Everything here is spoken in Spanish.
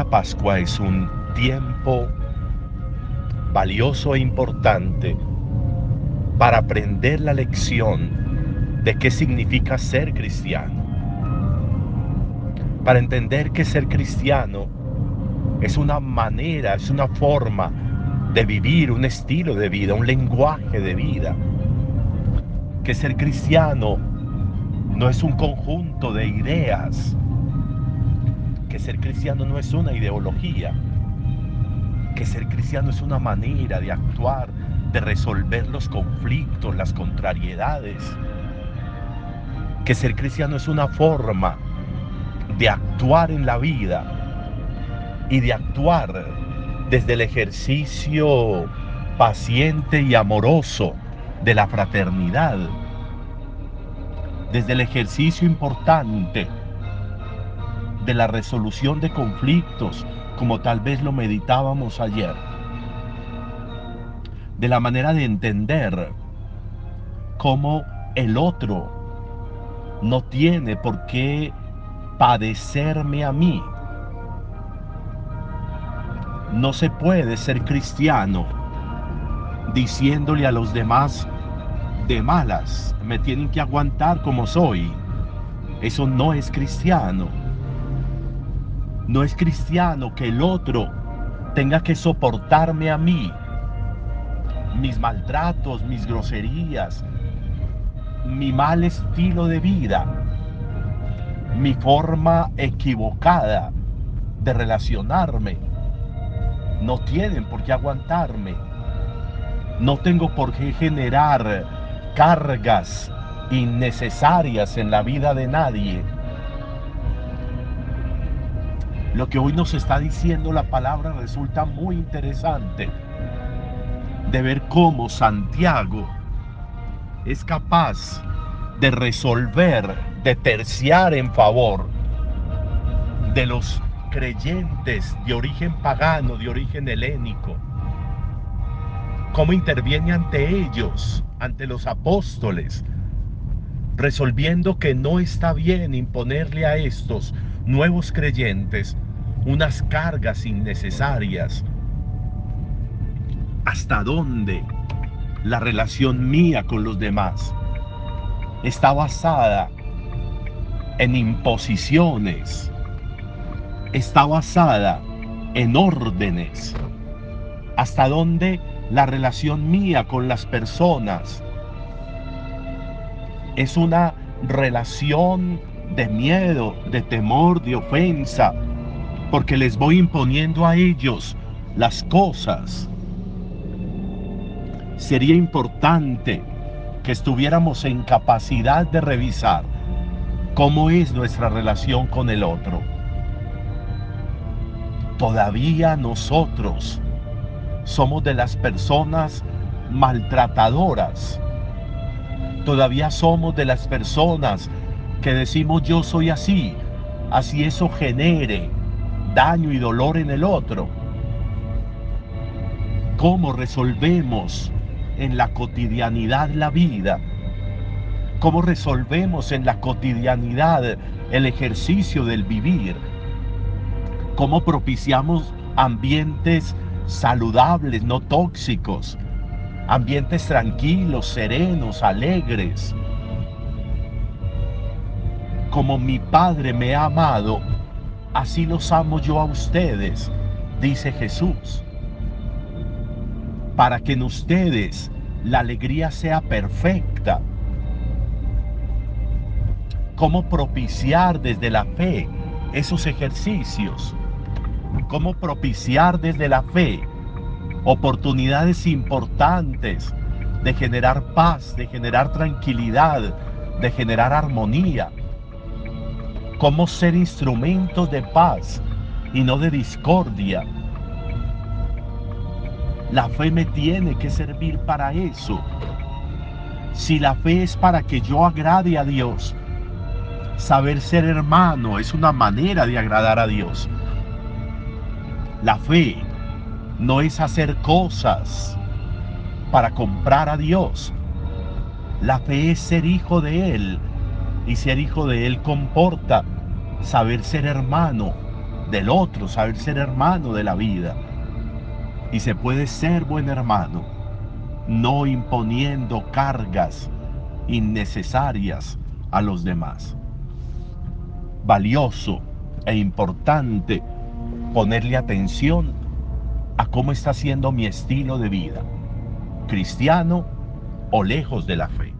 La Pascua es un tiempo valioso e importante para aprender la lección de qué significa ser cristiano. Para entender que ser cristiano es una manera, es una forma de vivir, un estilo de vida, un lenguaje de vida. Que ser cristiano no es un conjunto de ideas. Que ser cristiano no es una ideología. Que ser cristiano es una manera de actuar, de resolver los conflictos, las contrariedades. Que ser cristiano es una forma de actuar en la vida y de actuar desde el ejercicio paciente y amoroso de la fraternidad, desde el ejercicio importante de la resolución de conflictos, como tal vez lo meditábamos ayer, de la manera de entender cómo el otro no tiene por qué padecerme a mí, no se puede ser cristiano diciéndole a los demás de malas, me tienen que aguantar como soy. Eso no es cristiano. No es cristiano que el otro tenga que soportarme a mí, mis maltratos, mis groserías, mi mal estilo de vida, mi forma equivocada de relacionarme no tienen por qué aguantarme. No tengo por qué generar cargas innecesarias en la vida de nadie. Lo que hoy nos está diciendo la palabra resulta muy interesante. De ver cómo Santiago es capaz de resolver, de terciar en favor de los creyentes de origen pagano, de origen helénico, cómo interviene ante ellos, ante los apóstoles, resolviendo que no está bien imponerle a estos nuevos creyentes unas cargas innecesarias. ¿Hasta dónde la relación mía con los demás está basada en imposiciones, está basada en órdenes. Hasta dónde la relación mía con las personas es una relación de miedo, de temor, de ofensa, porque les voy imponiendo a ellos las cosas. Sería importante que estuviéramos en capacidad de revisar cómo es nuestra relación con el otro todavía nosotros somos de las personas maltratadoras. Todavía somos de las personas que decimos yo soy así, así eso genere daño y dolor en el otro. ¿Cómo resolvemos en la cotidianidad la vida? ¿Cómo resolvemos en la cotidianidad el ejercicio del vivir? cómo propiciamos ambientes saludables, no tóxicos, ambientes tranquilos, serenos, alegres. Como mi Padre me ha amado, así los amo yo a ustedes, dice Jesús. Para que en ustedes la alegría sea perfecta. ¿Cómo propiciar desde la fe esos ejercicios? cómo propiciar desde la fe oportunidades importantes de generar paz, de generar tranquilidad, de generar armonía. Cómo ser instrumentos de paz y no de discordia. La fe me tiene que servir para eso. Si la fe es para que yo agrade a Dios, saber ser hermano es una manera de agradar a Dios. La fe no es hacer cosas para comprar a Dios. La fe es ser hijo de Él. Y ser hijo de Él comporta saber ser hermano, del otro, saber ser hermano de la vida. Y se puede ser buen hermano, no imponiendo cargas innecesarias a los demás. Valioso e importante ponerle atención a cómo está siendo mi estilo de vida, cristiano o lejos de la fe.